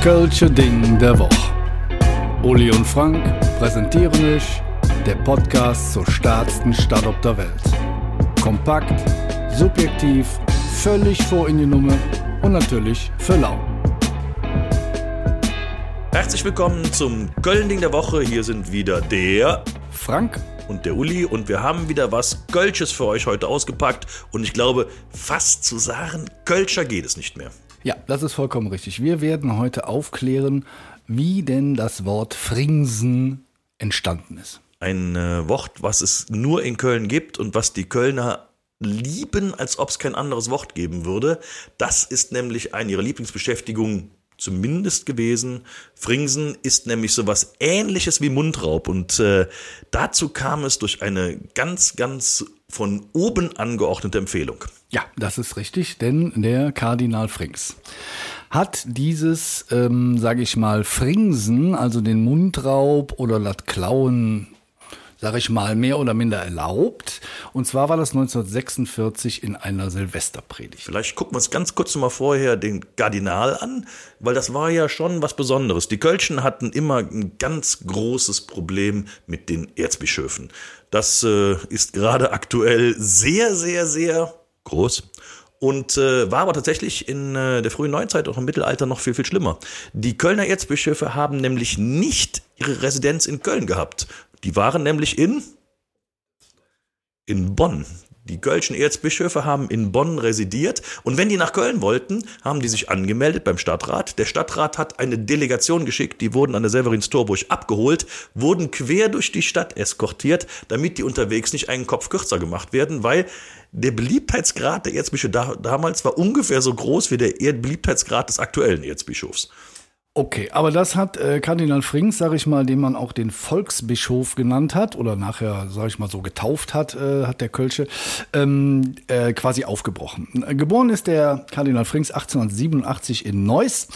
Kölsche Ding der Woche. Uli und Frank präsentieren euch der Podcast zur stärksten Stadt auf der Welt. Kompakt, subjektiv, völlig vor in die Nummer und natürlich für lau. Herzlich willkommen zum Köln-Ding der Woche. Hier sind wieder der Frank und der Uli und wir haben wieder was Kölsches für euch heute ausgepackt und ich glaube, fast zu sagen, Kölscher geht es nicht mehr. Ja, das ist vollkommen richtig. Wir werden heute aufklären, wie denn das Wort Fringsen entstanden ist. Ein äh, Wort, was es nur in Köln gibt und was die Kölner lieben, als ob es kein anderes Wort geben würde. Das ist nämlich eine ihrer Lieblingsbeschäftigungen zumindest gewesen. Fringsen ist nämlich so was ähnliches wie Mundraub und äh, dazu kam es durch eine ganz, ganz von oben angeordnete Empfehlung. Ja, das ist richtig, denn der Kardinal Frings hat dieses, ähm, sage ich mal, Fringsen, also den Mundraub oder das Klauen sage ich mal, mehr oder minder erlaubt. Und zwar war das 1946 in einer Silvesterpredigt. Vielleicht gucken wir uns ganz kurz mal vorher den Kardinal an, weil das war ja schon was Besonderes. Die Kölschen hatten immer ein ganz großes Problem mit den Erzbischöfen. Das äh, ist gerade aktuell sehr, sehr, sehr groß. Und äh, war aber tatsächlich in äh, der frühen Neuzeit, auch im Mittelalter, noch viel, viel schlimmer. Die Kölner Erzbischöfe haben nämlich nicht ihre Residenz in Köln gehabt, die waren nämlich in, in Bonn. Die kölschen Erzbischöfe haben in Bonn residiert und wenn die nach Köln wollten, haben die sich angemeldet beim Stadtrat. Der Stadtrat hat eine Delegation geschickt, die wurden an der Severinstorburg abgeholt, wurden quer durch die Stadt eskortiert, damit die unterwegs nicht einen Kopf kürzer gemacht werden, weil der Beliebtheitsgrad der Erzbischöfe damals war ungefähr so groß wie der Beliebtheitsgrad des aktuellen Erzbischofs. Okay, aber das hat äh, Kardinal Frings, sage ich mal, den man auch den Volksbischof genannt hat oder nachher, sage ich mal, so getauft hat, äh, hat der Kölsche, ähm, äh, quasi aufgebrochen. Geboren ist der Kardinal Frings 1887 in Neuss,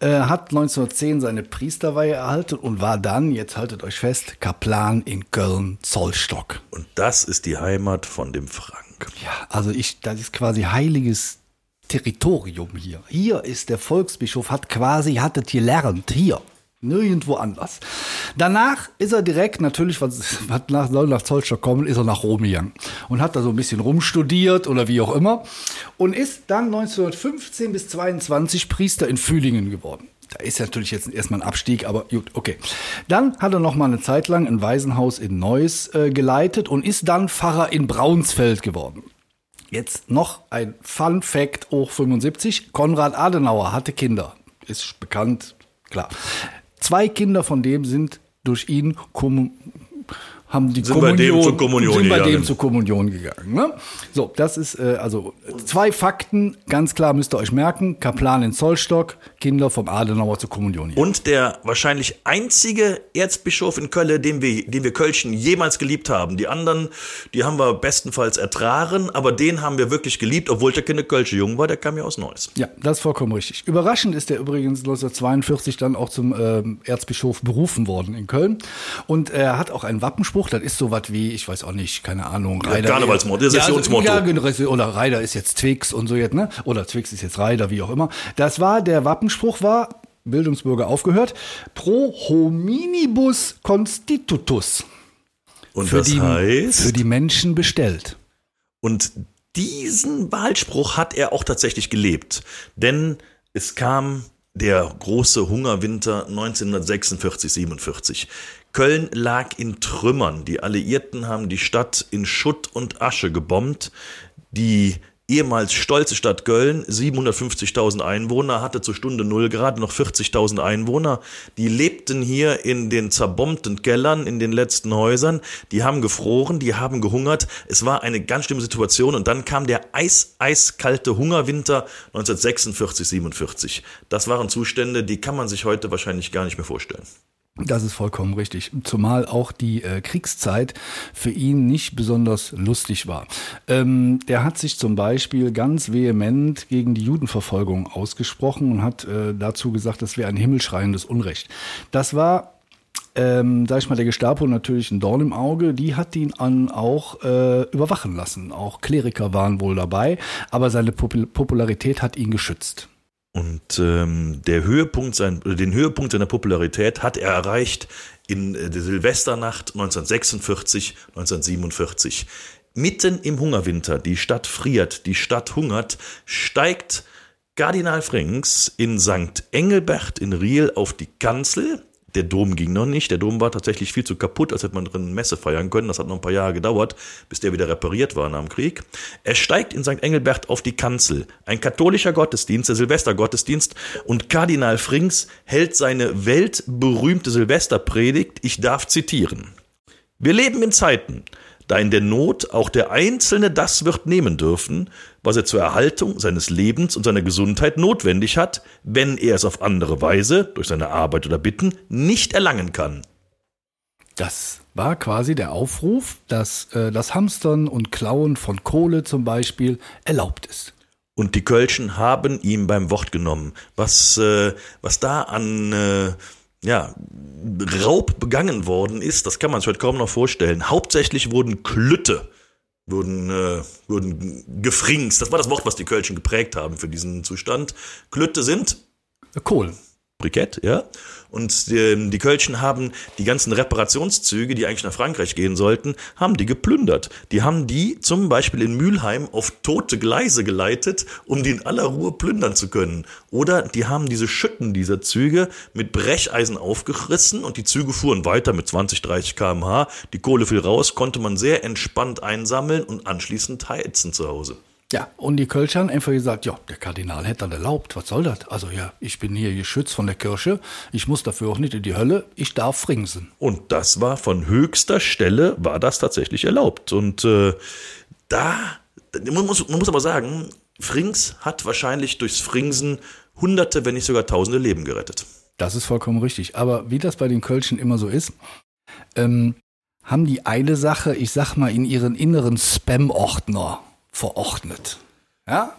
äh, hat 1910 seine Priesterweihe erhalten und war dann, jetzt haltet euch fest, Kaplan in Köln-Zollstock. Und das ist die Heimat von dem Frank. Ja, also ich, das ist quasi heiliges Territorium hier. Hier ist der Volksbischof, hat quasi, hat es gelernt, hier. Nirgendwo anders. Danach ist er direkt, natürlich, was, was nach, soll nach Zollstock kommen, ist er nach Rom gegangen. Und hat da so ein bisschen rumstudiert oder wie auch immer. Und ist dann 1915 bis 22 Priester in Fühlingen geworden. Da ist natürlich jetzt erstmal ein Abstieg, aber gut, okay. Dann hat er noch mal eine Zeit lang ein Waisenhaus in Neuss äh, geleitet und ist dann Pfarrer in Braunsfeld geworden. Jetzt noch ein Fun Fact hoch 75. Konrad Adenauer hatte Kinder. Ist bekannt, klar. Zwei Kinder von dem sind durch ihn haben die sind Kommunion, bei dem zur Kommunion sind bei gegangen. dem zur Kommunion gegangen. Ne? So, das ist äh, also zwei Fakten, ganz klar müsst ihr euch merken. Kaplan in Zollstock, Kinder vom Adenauer zur Kommunion. Hier. Und der wahrscheinlich einzige Erzbischof in Köln, den wir, den wir Kölschen jemals geliebt haben. Die anderen, die haben wir bestenfalls ertragen, aber den haben wir wirklich geliebt, obwohl der keine Kölsche Jung war, der kam ja aus Neuss. Ja, das ist vollkommen richtig. Überraschend ist er übrigens 1942 dann auch zum ähm, Erzbischof berufen worden in Köln. Und er hat auch einen Wappenspruch, das ist sowas wie, ich weiß auch nicht, keine Ahnung, Ja, Karnevalsmotto, das ist ja, also, ja, genau, oder Reider ist jetzt Twix und so jetzt, ne? Oder Twix ist jetzt Reider, wie auch immer. Das war, der Wappenspruch war, Bildungsbürger aufgehört, pro hominibus constitutus. Und Für das die, heißt, für die Menschen bestellt. und diesen Wahlspruch hat er auch tatsächlich gelebt. Denn es kam der große Hungerwinter 1946, 47. Köln lag in Trümmern. Die Alliierten haben die Stadt in Schutt und Asche gebombt. Die ehemals stolze Stadt Köln, 750.000 Einwohner, hatte zur Stunde Null gerade noch 40.000 Einwohner. Die lebten hier in den zerbombten Kellern, in den letzten Häusern. Die haben gefroren, die haben gehungert. Es war eine ganz schlimme Situation. Und dann kam der eis, eiskalte Hungerwinter 1946, 47. Das waren Zustände, die kann man sich heute wahrscheinlich gar nicht mehr vorstellen. Das ist vollkommen richtig. Zumal auch die äh, Kriegszeit für ihn nicht besonders lustig war. Ähm, der hat sich zum Beispiel ganz vehement gegen die Judenverfolgung ausgesprochen und hat äh, dazu gesagt, das wäre ein himmelschreiendes Unrecht. Das war ähm, sag ich mal, der Gestapo natürlich ein Dorn im Auge, die hat ihn an auch äh, überwachen lassen. Auch Kleriker waren wohl dabei, aber seine Popul Popularität hat ihn geschützt. Und ähm, der Höhepunkt sein, den Höhepunkt seiner Popularität hat er erreicht in äh, der Silvesternacht 1946, 1947. Mitten im Hungerwinter, die Stadt friert, die Stadt hungert, steigt Kardinal Frings in St. Engelbert in Riel auf die Kanzel der Dom ging noch nicht. Der Dom war tatsächlich viel zu kaputt, als hätte man drin Messe feiern können. Das hat noch ein paar Jahre gedauert, bis der wieder repariert war nach dem Krieg. Er steigt in St. Engelbert auf die Kanzel. Ein katholischer Gottesdienst, der Silvestergottesdienst. Und Kardinal Frings hält seine weltberühmte Silvesterpredigt. Ich darf zitieren. Wir leben in Zeiten, da in der Not auch der Einzelne das wird nehmen dürfen, was er zur Erhaltung seines Lebens und seiner Gesundheit notwendig hat, wenn er es auf andere Weise, durch seine Arbeit oder Bitten, nicht erlangen kann. Das war quasi der Aufruf, dass äh, das Hamstern und Klauen von Kohle zum Beispiel erlaubt ist. Und die Kölschen haben ihm beim Wort genommen. Was, äh, was da an äh, ja, Raub begangen worden ist, das kann man sich heute kaum noch vorstellen. Hauptsächlich wurden Klütte, wurden, äh, wurden gefringst. Das war das Wort, was die Kölschen geprägt haben für diesen Zustand. Klütte sind Kohlen. Brikett, ja. Und die, die Kölschen haben die ganzen Reparationszüge, die eigentlich nach Frankreich gehen sollten, haben die geplündert. Die haben die zum Beispiel in Mülheim auf tote Gleise geleitet, um die in aller Ruhe plündern zu können. Oder die haben diese Schütten dieser Züge mit Brecheisen aufgerissen und die Züge fuhren weiter mit 20, 30 kmh. Die Kohle fiel raus, konnte man sehr entspannt einsammeln und anschließend heizen zu Hause. Ja, und die Kölscher haben einfach gesagt, ja, der Kardinal hätte das erlaubt, was soll das? Also ja, ich bin hier geschützt von der Kirche, ich muss dafür auch nicht in die Hölle, ich darf fringsen. Und das war von höchster Stelle, war das tatsächlich erlaubt. Und äh, da, man muss, man muss aber sagen, Frings hat wahrscheinlich durchs Fringsen hunderte, wenn nicht sogar tausende Leben gerettet. Das ist vollkommen richtig. Aber wie das bei den Kölschen immer so ist, ähm, haben die eine Sache, ich sag mal, in ihren inneren Spam-Ordner verordnet. Ja?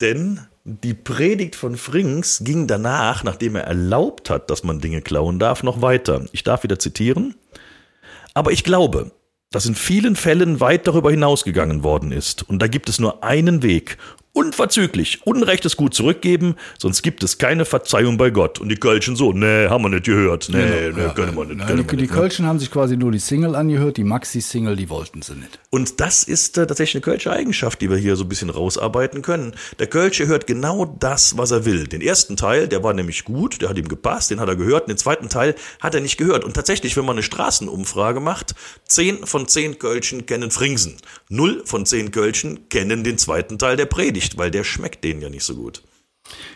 Denn die Predigt von Frings ging danach, nachdem er erlaubt hat, dass man Dinge klauen darf, noch weiter. Ich darf wieder zitieren. Aber ich glaube, dass in vielen Fällen weit darüber hinausgegangen worden ist. Und da gibt es nur einen Weg, unverzüglich Unrechtes gut zurückgeben, sonst gibt es keine Verzeihung bei Gott. Und die Kölschen so, nee, haben wir nicht gehört. Nee, genau, nee, ja, können wir nicht. Nein, können die, die Kölschen haben sich quasi nur die Single angehört, die Maxi-Single, die wollten sie nicht. Und das ist äh, tatsächlich eine Kölsche Eigenschaft, die wir hier so ein bisschen rausarbeiten können. Der Kölsche hört genau das, was er will. Den ersten Teil, der war nämlich gut, der hat ihm gepasst, den hat er gehört. Und den zweiten Teil hat er nicht gehört. Und tatsächlich, wenn man eine Straßenumfrage macht, zehn von zehn Kölschen kennen Fringsen. Null von zehn Kölschen kennen den zweiten Teil der Predigt nicht, weil der schmeckt denen ja nicht so gut.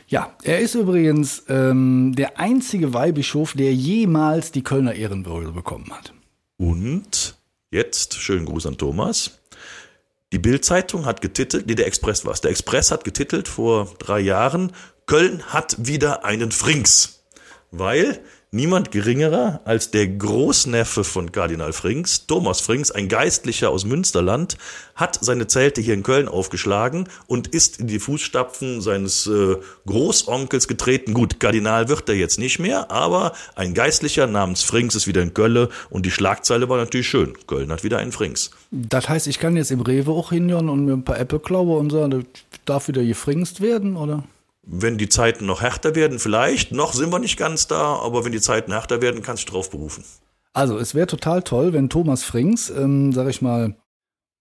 Ja, er ist übrigens ähm, der einzige Weihbischof, der jemals die Kölner Ehrenbürger bekommen hat. Und jetzt, schönen Gruß an Thomas. Die Bild-Zeitung hat getitelt, nee, der Express war es. Der Express hat getitelt vor drei Jahren, Köln hat wieder einen Frings. Weil Niemand geringerer als der Großneffe von Kardinal Frings, Thomas Frings, ein Geistlicher aus Münsterland, hat seine Zelte hier in Köln aufgeschlagen und ist in die Fußstapfen seines äh, Großonkels getreten. Gut, Kardinal wird er jetzt nicht mehr, aber ein Geistlicher namens Frings ist wieder in Köln und die Schlagzeile war natürlich schön. Köln hat wieder einen Frings. Das heißt, ich kann jetzt im Rewe auch hingehen und mir ein paar Äpfel klauen und sagen, darf wieder gefringst werden, oder? Wenn die Zeiten noch härter werden, vielleicht, noch sind wir nicht ganz da, aber wenn die Zeiten härter werden, kannst du drauf berufen. Also, es wäre total toll, wenn Thomas Frings, ähm, sag ich mal,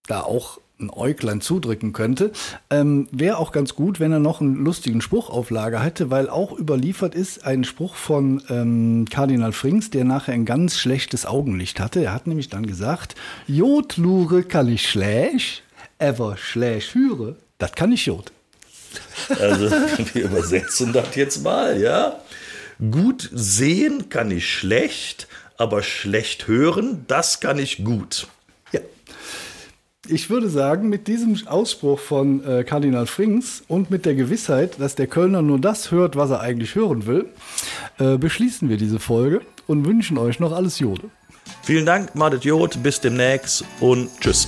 da auch ein Äuglein zudrücken könnte. Ähm, wäre auch ganz gut, wenn er noch einen lustigen Spruch auf Lager hätte, weil auch überliefert ist ein Spruch von ähm, Kardinal Frings, der nachher ein ganz schlechtes Augenlicht hatte. Er hat nämlich dann gesagt, Jod lure kann ich schlecht, aber schlecht höre, das kann ich Jod. Also wir übersetzen das jetzt mal, ja. Gut sehen kann ich schlecht, aber schlecht hören, das kann ich gut. Ja. Ich würde sagen, mit diesem Ausspruch von äh, Kardinal Frings und mit der Gewissheit, dass der Kölner nur das hört, was er eigentlich hören will, äh, beschließen wir diese Folge und wünschen euch noch alles Jode. Vielen Dank, Mardet Jod, bis demnächst und tschüss.